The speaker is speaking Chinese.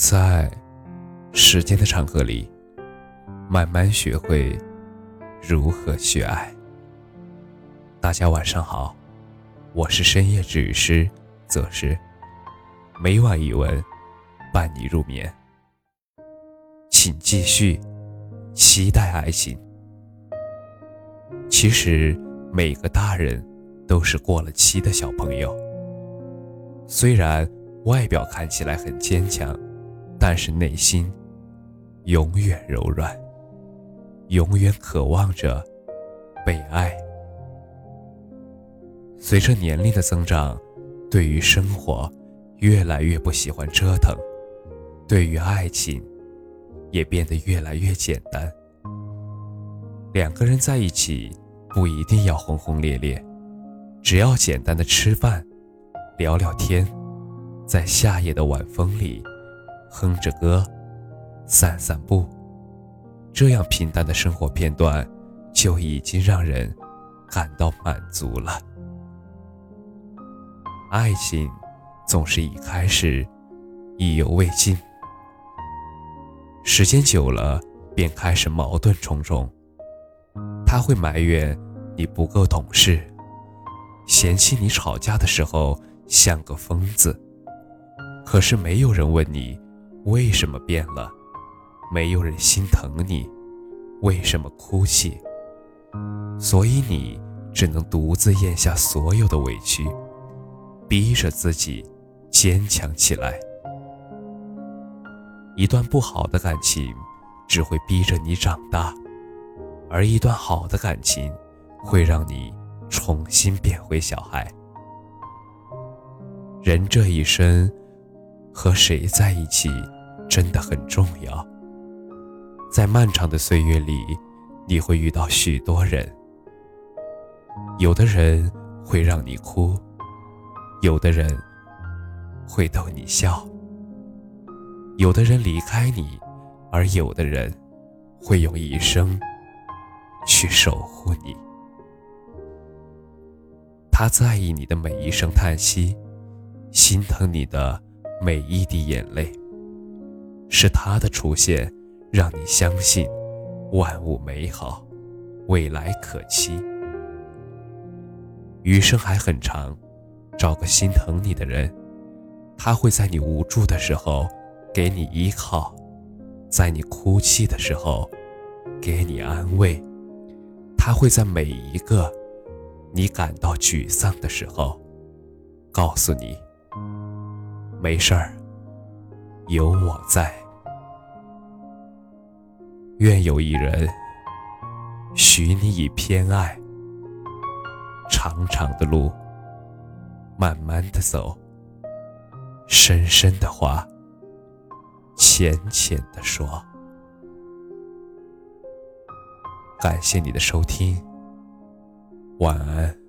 在时间的长河里，慢慢学会如何去爱。大家晚上好，我是深夜治愈师则是每晚一文伴你入眠，请继续期待爱情。其实每个大人都是过了期的小朋友，虽然外表看起来很坚强。但是内心永远柔软，永远渴望着被爱。随着年龄的增长，对于生活越来越不喜欢折腾，对于爱情也变得越来越简单。两个人在一起不一定要轰轰烈烈，只要简单的吃饭、聊聊天，在夏夜的晚风里。哼着歌，散散步，这样平淡的生活片段，就已经让人感到满足了。爱情总是一开始意犹未尽，时间久了便开始矛盾重重。他会埋怨你不够懂事，嫌弃你吵架的时候像个疯子，可是没有人问你。为什么变了？没有人心疼你，为什么哭泣？所以你只能独自咽下所有的委屈，逼着自己坚强起来。一段不好的感情只会逼着你长大，而一段好的感情会让你重新变回小孩。人这一生。和谁在一起真的很重要。在漫长的岁月里，你会遇到许多人。有的人会让你哭，有的人会逗你笑，有的人离开你，而有的人会用一生去守护你。他在意你的每一声叹息，心疼你的。每一滴眼泪，是他的出现，让你相信万物美好，未来可期。余生还很长，找个心疼你的人，他会在你无助的时候给你依靠，在你哭泣的时候给你安慰，他会在每一个你感到沮丧的时候告诉你。没事儿，有我在。愿有一人，许你以偏爱。长长的路，慢慢的走，深深的话，浅浅的说。感谢你的收听，晚安。